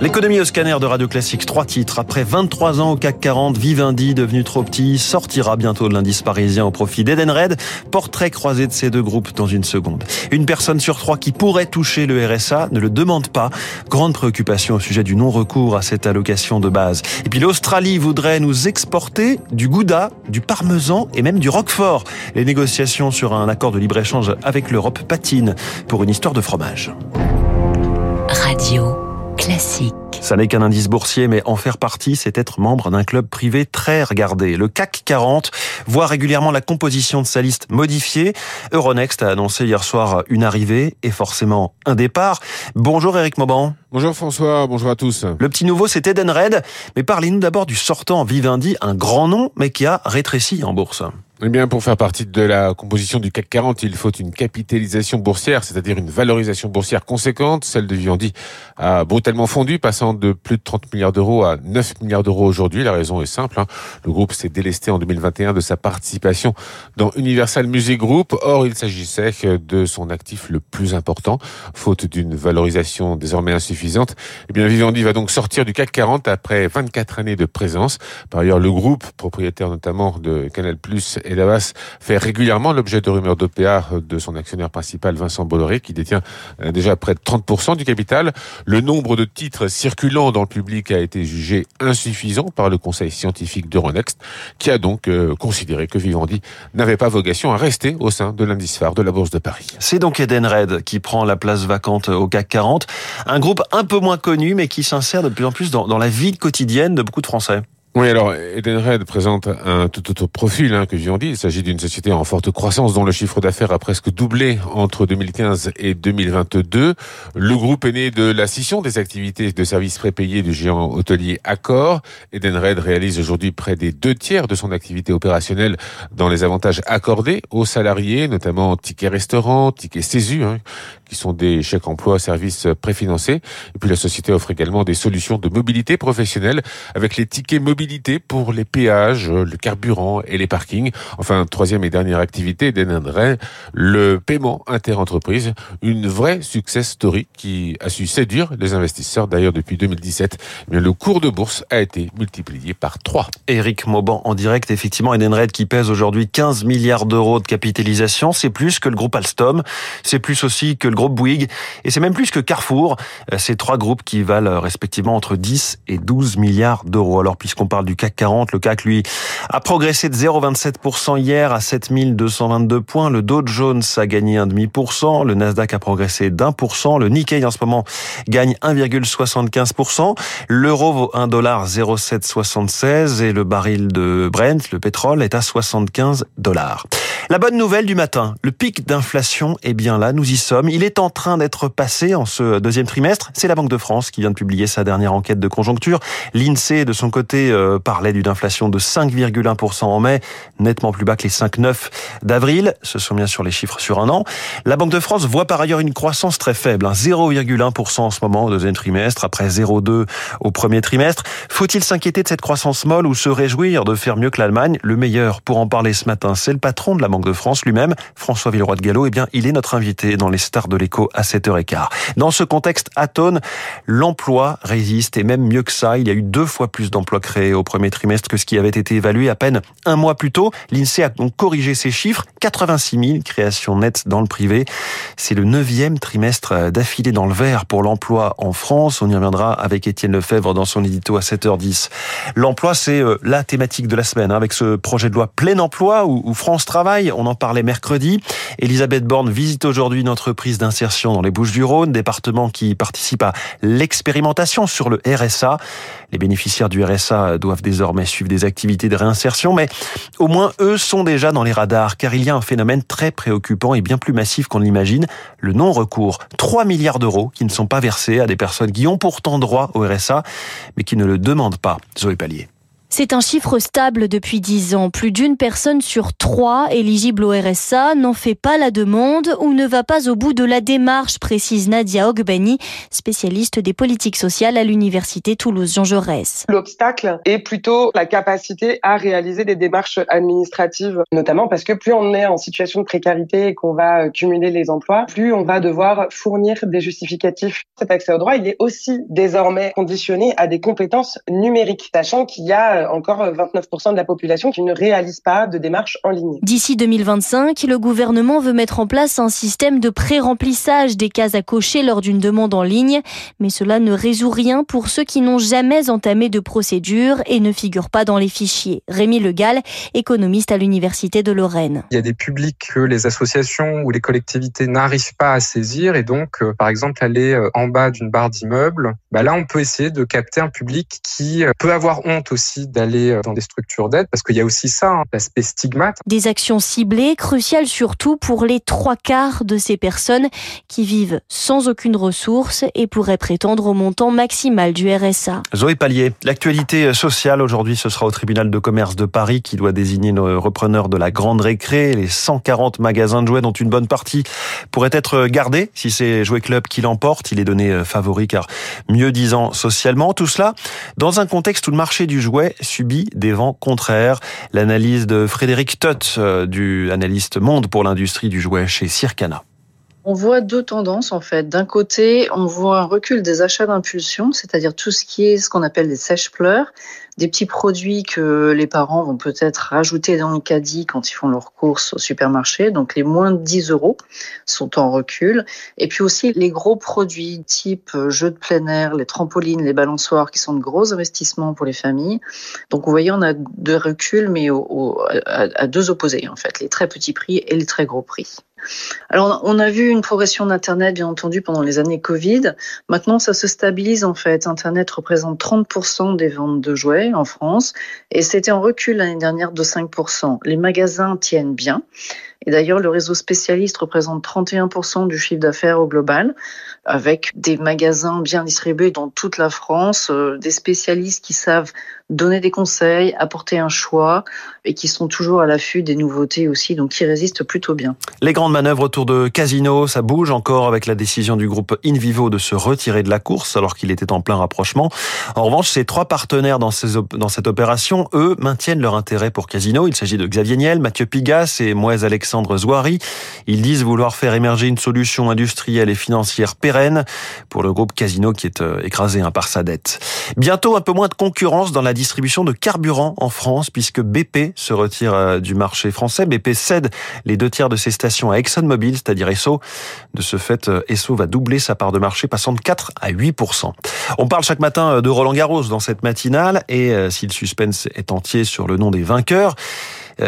L'économie au scanner de Radio Classique, trois titres. Après 23 ans au CAC 40, Vivendi, devenu trop petit, sortira bientôt de l'indice parisien au profit d'Edenred. Portrait croisé de ces deux groupes dans une seconde. Une personne sur trois qui pourrait toucher le RSA ne le demande pas. Grande préoccupation au sujet du non-recours à cette allocation de base. Et puis l'Australie voudrait nous exporter du gouda, du parmesan et même du roquefort. Les négociations sur un accord de libre-échange avec l'Europe patinent pour une histoire de fromage. Radio classique. Ça n'est qu'un indice boursier, mais en faire partie, c'est être membre d'un club privé très regardé. Le CAC 40 voit régulièrement la composition de sa liste modifiée. Euronext a annoncé hier soir une arrivée et forcément un départ. Bonjour Eric Mauban. Bonjour François, bonjour à tous. Le petit nouveau, c'est Edenred. Mais parlez-nous d'abord du sortant Vivendi, un grand nom, mais qui a rétréci en bourse. Eh bien, pour faire partie de la composition du CAC 40, il faut une capitalisation boursière, c'est-à-dire une valorisation boursière conséquente. Celle de Vivendi a brutalement fondu, passant de plus de 30 milliards d'euros à 9 milliards d'euros aujourd'hui. La raison est simple. Hein. Le groupe s'est délesté en 2021 de sa participation dans Universal Music Group. Or, il s'agissait de son actif le plus important, faute d'une valorisation désormais insuffisante. Eh bien, Vivendi va donc sortir du CAC 40 après 24 années de présence. Par ailleurs, le groupe, propriétaire notamment de Canal+, et Davas fait régulièrement l'objet de rumeurs d'OPA de son actionnaire principal Vincent Bolloré qui détient euh, déjà près de 30% du capital. Le nombre de titres circulant dans le public a été jugé insuffisant par le conseil scientifique d'Euronext qui a donc euh, considéré que Vivendi n'avait pas vocation à rester au sein de l'indice phare de la Bourse de Paris. C'est donc Edenred qui prend la place vacante au CAC 40, un groupe un peu moins connu mais qui s'insère de plus en plus dans la vie quotidienne de beaucoup de Français. Oui, alors Edenred présente un tout autre profil hein, que dit. Il s'agit d'une société en forte croissance dont le chiffre d'affaires a presque doublé entre 2015 et 2022. Le groupe est né de la scission des activités de services prépayés du géant hôtelier Accor. Edenred réalise aujourd'hui près des deux tiers de son activité opérationnelle dans les avantages accordés aux salariés, notamment tickets restaurants, tickets CESU, hein, qui sont des chèques emploi services préfinancés. Et puis la société offre également des solutions de mobilité professionnelle avec les tickets mobiles pour les péages, le carburant et les parkings. Enfin, troisième et dernière activité d'Enendray, le paiement interentreprise, une vraie success story qui a su séduire les investisseurs. D'ailleurs, depuis 2017, eh le cours de bourse a été multiplié par 3. Eric Mauban en direct, effectivement, Edenred qui pèse aujourd'hui 15 milliards d'euros de capitalisation, c'est plus que le groupe Alstom, c'est plus aussi que le groupe Bouygues, et c'est même plus que Carrefour. Euh, ces trois groupes qui valent respectivement entre 10 et 12 milliards d'euros. Alors, puisqu'on parle du CAC 40. Le CAC, lui, a progressé de 0,27% hier à 7222 points. Le Dow Jones a gagné 1,5%. Le Nasdaq a progressé d'un pour cent. Le Nikkei, en ce moment, gagne 1,75%. L'euro vaut 1,0776 et le baril de Brent, le pétrole, est à 75 dollars. La bonne nouvelle du matin, le pic d'inflation est bien là, nous y sommes. Il est en train d'être passé en ce deuxième trimestre. C'est la Banque de France qui vient de publier sa dernière enquête de conjoncture. L'INSEE, de son côté, euh, parlait d'une inflation de 5,1% en mai, nettement plus bas que les 5,9 d'avril. Ce sont bien sûr les chiffres sur un an. La Banque de France voit par ailleurs une croissance très faible, 0,1% hein, en ce moment au deuxième trimestre, après 0,2 au premier trimestre. Faut-il s'inquiéter de cette croissance molle ou se réjouir de faire mieux que l'Allemagne? Le meilleur pour en parler ce matin, c'est le patron de la Banque de France lui-même, François Villeroy de Gallo, eh bien, il est notre invité dans les stars de l'écho à 7h15. Dans ce contexte atone, l'emploi résiste et même mieux que ça, il y a eu deux fois plus d'emplois créés au premier trimestre que ce qui avait été évalué à peine un mois plus tôt. L'INSEE a donc corrigé ses chiffres, 86 000 créations nettes dans le privé. C'est le neuvième trimestre d'affilée dans le vert pour l'emploi en France. On y reviendra avec Étienne Lefebvre dans son édito à 7h10. L'emploi, c'est euh, la thématique de la semaine, hein, avec ce projet de loi plein emploi où France Travail on en parlait mercredi. Elisabeth Borne visite aujourd'hui une entreprise d'insertion dans les Bouches-du-Rhône, département qui participe à l'expérimentation sur le RSA. Les bénéficiaires du RSA doivent désormais suivre des activités de réinsertion, mais au moins eux sont déjà dans les radars, car il y a un phénomène très préoccupant et bien plus massif qu'on l'imagine, le non-recours. 3 milliards d'euros qui ne sont pas versés à des personnes qui ont pourtant droit au RSA, mais qui ne le demandent pas. Zoé Pallier. C'est un chiffre stable depuis 10 ans. Plus d'une personne sur trois éligible au RSA n'en fait pas la demande ou ne va pas au bout de la démarche, précise Nadia Ogbani, spécialiste des politiques sociales à l'université Toulouse-Jean Jaurès. L'obstacle est plutôt la capacité à réaliser des démarches administratives, notamment parce que plus on est en situation de précarité et qu'on va cumuler les emplois, plus on va devoir fournir des justificatifs. Cet accès au droit, il est aussi désormais conditionné à des compétences numériques, sachant qu'il y a encore 29% de la population qui ne réalise pas de démarches en ligne. D'ici 2025, le gouvernement veut mettre en place un système de pré-remplissage des cases à cocher lors d'une demande en ligne, mais cela ne résout rien pour ceux qui n'ont jamais entamé de procédure et ne figurent pas dans les fichiers. Rémi Legal, économiste à l'Université de Lorraine. Il y a des publics que les associations ou les collectivités n'arrivent pas à saisir et donc, euh, par exemple, aller euh, en bas d'une barre d'immeuble, bah là, on peut essayer de capter un public qui euh, peut avoir honte aussi d'aller dans des structures d'aide parce qu'il y a aussi ça, hein, l'aspect stigmate. Des actions ciblées, cruciales surtout pour les trois quarts de ces personnes qui vivent sans aucune ressource et pourraient prétendre au montant maximal du RSA. Zoé Pallier, l'actualité sociale aujourd'hui, ce sera au tribunal de commerce de Paris qui doit désigner le repreneur de la grande récré. Les 140 magasins de jouets dont une bonne partie pourrait être gardée si c'est Jouet Club qui l'emporte. Il est donné favori car mieux disant socialement. Tout cela dans un contexte où le marché du jouet subit des vents contraires. L'analyse de Frédéric Tutt, du analyste monde pour l'industrie du jouet chez Circana. On voit deux tendances en fait. D'un côté, on voit un recul des achats d'impulsion, c'est-à-dire tout ce qui est ce qu'on appelle des sèche-pleurs, des petits produits que les parents vont peut-être rajouter dans le caddie quand ils font leurs courses au supermarché. Donc les moins de 10 euros sont en recul. Et puis aussi les gros produits type jeux de plein air, les trampolines, les balançoires qui sont de gros investissements pour les familles. Donc vous voyez, on a deux reculs mais au, au, à, à deux opposés en fait, les très petits prix et les très gros prix. Alors, on a vu une progression d'Internet, bien entendu, pendant les années Covid. Maintenant, ça se stabilise, en fait. Internet représente 30% des ventes de jouets en France et c'était en recul l'année dernière de 5%. Les magasins tiennent bien. Et d'ailleurs, le réseau spécialiste représente 31% du chiffre d'affaires au global, avec des magasins bien distribués dans toute la France, euh, des spécialistes qui savent donner des conseils, apporter un choix et qui sont toujours à l'affût des nouveautés aussi, donc qui résistent plutôt bien. Les grandes manœuvres autour de Casino, ça bouge encore avec la décision du groupe InVivo de se retirer de la course alors qu'il était en plein rapprochement. En revanche, ces trois partenaires dans, cette opération, eux, maintiennent leur intérêt pour Casino. Il s'agit de Xavier Niel, Mathieu Pigas et Moise Alexandre Zouari. Ils disent vouloir faire émerger une solution industrielle et financière pérenne pour le groupe Casino qui est écrasé par sa dette. Bientôt un peu moins de concurrence dans la distribution de carburant en France puisque BP se retire du marché français. BP cède les deux tiers de ses stations à ExxonMobil, c'est-à-dire Esso. De ce fait, Esso va doubler sa part de marché, passant de 4 à 8 On parle chaque matin de Roland Garros dans cette matinale et si le suspense est entier sur le nom des vainqueurs,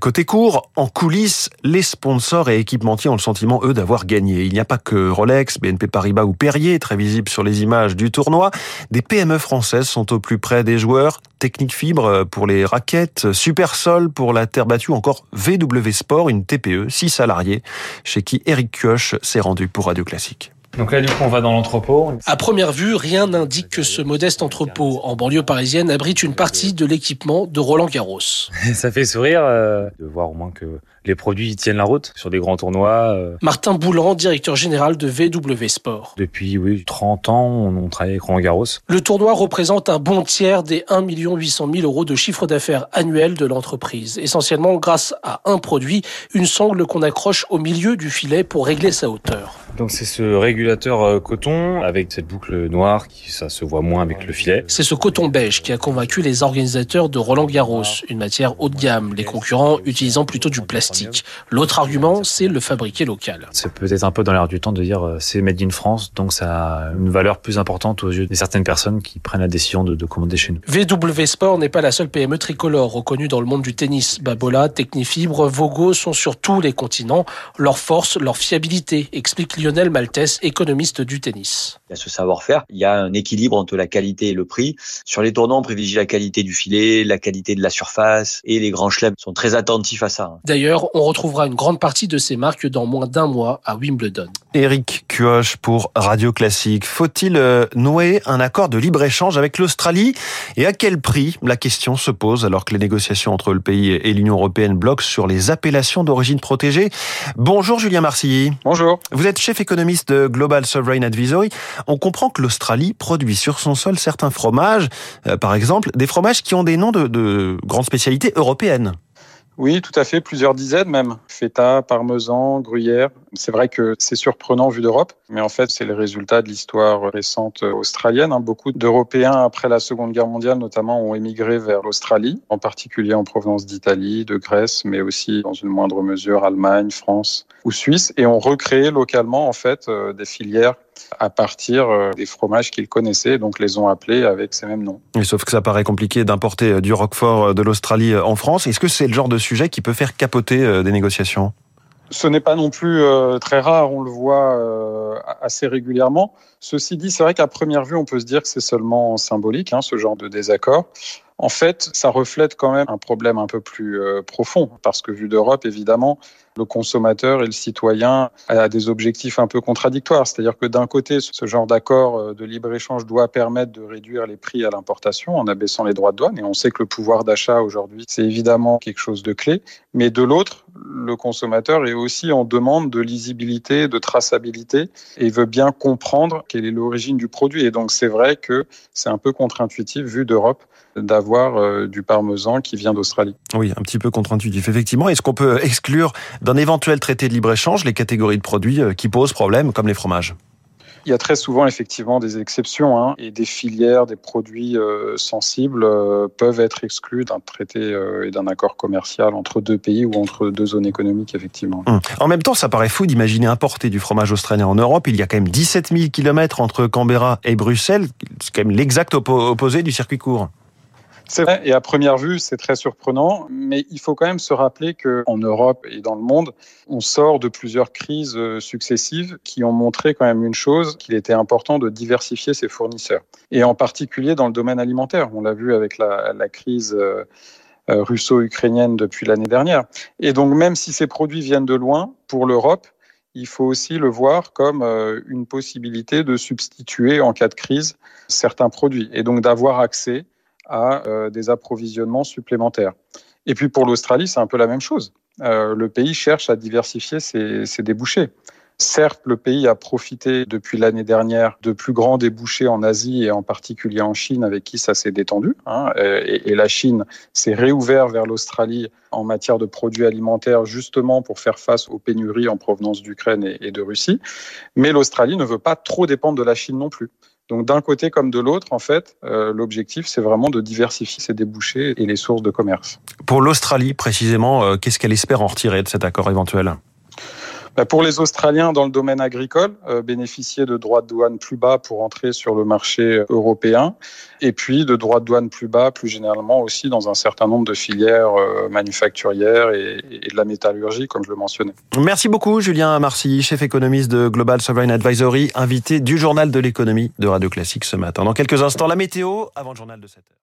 Côté court, en coulisses, les sponsors et équipementiers ont le sentiment, eux, d'avoir gagné. Il n'y a pas que Rolex, BNP Paribas ou Perrier, très visibles sur les images du tournoi. Des PME françaises sont au plus près des joueurs. Technique Fibre pour les raquettes, Supersol pour la terre battue, encore VW Sport, une TPE, 6 salariés, chez qui Eric Kioch s'est rendu pour Radio Classique. Donc là, du coup, on va dans l'entrepôt. À première vue, rien n'indique que ce modeste entrepôt en banlieue parisienne abrite une partie de l'équipement de Roland Garros. Ça fait sourire euh, de voir au moins que les produits tiennent la route sur des grands tournois. Euh. Martin Boulan, directeur général de VW Sport. Depuis oui 30 ans, on travaille avec Roland Garros. Le tournoi représente un bon tiers des 1 800 000 euros de chiffre d'affaires annuel de l'entreprise, essentiellement grâce à un produit, une sangle qu'on accroche au milieu du filet pour régler sa hauteur. Donc c'est ce régulateur coton avec cette boucle noire qui ça se voit moins avec le filet. C'est ce coton beige qui a convaincu les organisateurs de Roland Garros, une matière haut de gamme, les concurrents utilisant plutôt du plastique. L'autre argument, c'est le fabriquer local. C'est peut-être un peu dans l'air du temps de dire c'est made in France, donc ça a une valeur plus importante aux yeux de certaines personnes qui prennent la décision de, de commander chez nous. VW Sport n'est pas la seule PME tricolore reconnue dans le monde du tennis. Babola, Technifibre, Vogo sont sur tous les continents. Leur force, leur fiabilité, explique Lionel Maltès, économiste du tennis. Il y a ce savoir-faire, il y a un équilibre entre la qualité et le prix. Sur les tournants, on privilégie la qualité du filet, la qualité de la surface et les grands chelems sont très attentifs à ça. D'ailleurs, on retrouvera une grande partie de ces marques dans moins d'un mois à Wimbledon. Eric Cuoche pour Radio Classique. Faut-il euh, nouer un accord de libre-échange avec l'Australie? Et à quel prix? La question se pose alors que les négociations entre le pays et l'Union européenne bloquent sur les appellations d'origine protégée. Bonjour Julien Marcilly. Bonjour. Vous êtes chef économiste de Global Sovereign Advisory. On comprend que l'Australie produit sur son sol certains fromages, euh, par exemple des fromages qui ont des noms de, de grandes spécialités européennes. Oui, tout à fait, plusieurs dizaines même. Feta, parmesan, gruyère. C'est vrai que c'est surprenant vu d'Europe, mais en fait, c'est le résultat de l'histoire récente australienne. Hein. Beaucoup d'Européens, après la Seconde Guerre mondiale notamment, ont émigré vers l'Australie, en particulier en provenance d'Italie, de Grèce, mais aussi dans une moindre mesure Allemagne, France ou Suisse, et ont recréé localement en fait euh, des filières à partir euh, des fromages qu'ils connaissaient, donc les ont appelés avec ces mêmes noms. sauf que ça paraît compliqué d'importer euh, du Roquefort euh, de l'Australie en France. Est-ce que c'est le genre de sujet qui peut faire capoter des négociations? Ce n'est pas non plus très rare, on le voit assez régulièrement. Ceci dit, c'est vrai qu'à première vue, on peut se dire que c'est seulement symbolique, hein, ce genre de désaccord. En fait, ça reflète quand même un problème un peu plus profond, parce que vu d'Europe, évidemment, le consommateur et le citoyen a des objectifs un peu contradictoires. C'est-à-dire que d'un côté, ce genre d'accord euh, de libre-échange doit permettre de réduire les prix à l'importation en abaissant les droits de douane. Et on sait que le pouvoir d'achat aujourd'hui, c'est évidemment quelque chose de clé. Mais de l'autre, le consommateur est aussi en demande de lisibilité, de traçabilité et veut bien comprendre quelle est l'origine du produit. Et donc, c'est vrai que c'est un peu contre-intuitif, vu d'Europe, d'avoir euh, du parmesan qui vient d'Australie. Oui, un petit peu contre-intuitif, effectivement. Est-ce qu'on peut exclure d'un éventuel traité de libre-échange les catégories de produits euh, qui posent problème, comme les fromages il y a très souvent effectivement des exceptions hein, et des filières, des produits euh, sensibles euh, peuvent être exclus d'un traité et d'un accord commercial entre deux pays ou entre deux zones économiques effectivement. Hum. En même temps, ça paraît fou d'imaginer importer du fromage australien en Europe. Il y a quand même 17 000 kilomètres entre Canberra et Bruxelles. C'est quand même l'exact opposé du circuit court. C'est vrai, et à première vue, c'est très surprenant, mais il faut quand même se rappeler qu'en Europe et dans le monde, on sort de plusieurs crises euh, successives qui ont montré quand même une chose, qu'il était important de diversifier ses fournisseurs. Et en particulier dans le domaine alimentaire. On l'a vu avec la, la crise euh, euh, russo-ukrainienne depuis l'année dernière. Et donc même si ces produits viennent de loin, pour l'Europe, il faut aussi le voir comme une possibilité de substituer en cas de crise certains produits et donc d'avoir accès à euh, des approvisionnements supplémentaires. Et puis pour l'Australie, c'est un peu la même chose. Euh, le pays cherche à diversifier ses, ses, débouchés. Certes, le pays a profité depuis l'année dernière de plus grands débouchés en Asie et en particulier en Chine, avec qui ça s'est détendu. Hein, et, la Chine s'est réouvert vers l'Australie en matière de produits alimentaires, justement pour faire face aux pénuries en provenance d'Ukraine et de Russie. Mais l'Australie ne veut pas trop dépendre de la Chine non plus. Donc d'un côté comme de l'autre, en fait, euh, l'objectif, c'est vraiment de diversifier ses débouchés et les sources de commerce. Pour l'Australie, précisément, euh, qu'est-ce qu'elle espère en retirer de cet accord éventuel? Pour les Australiens dans le domaine agricole, euh, bénéficier de droits de douane plus bas pour entrer sur le marché européen, et puis de droits de douane plus bas, plus généralement aussi dans un certain nombre de filières euh, manufacturières et, et, de la métallurgie, comme je le mentionnais. Merci beaucoup, Julien Marcy, chef économiste de Global Sovereign Advisory, invité du journal de l'économie de Radio Classique ce matin. Dans quelques instants, la météo avant le journal de 7 heures.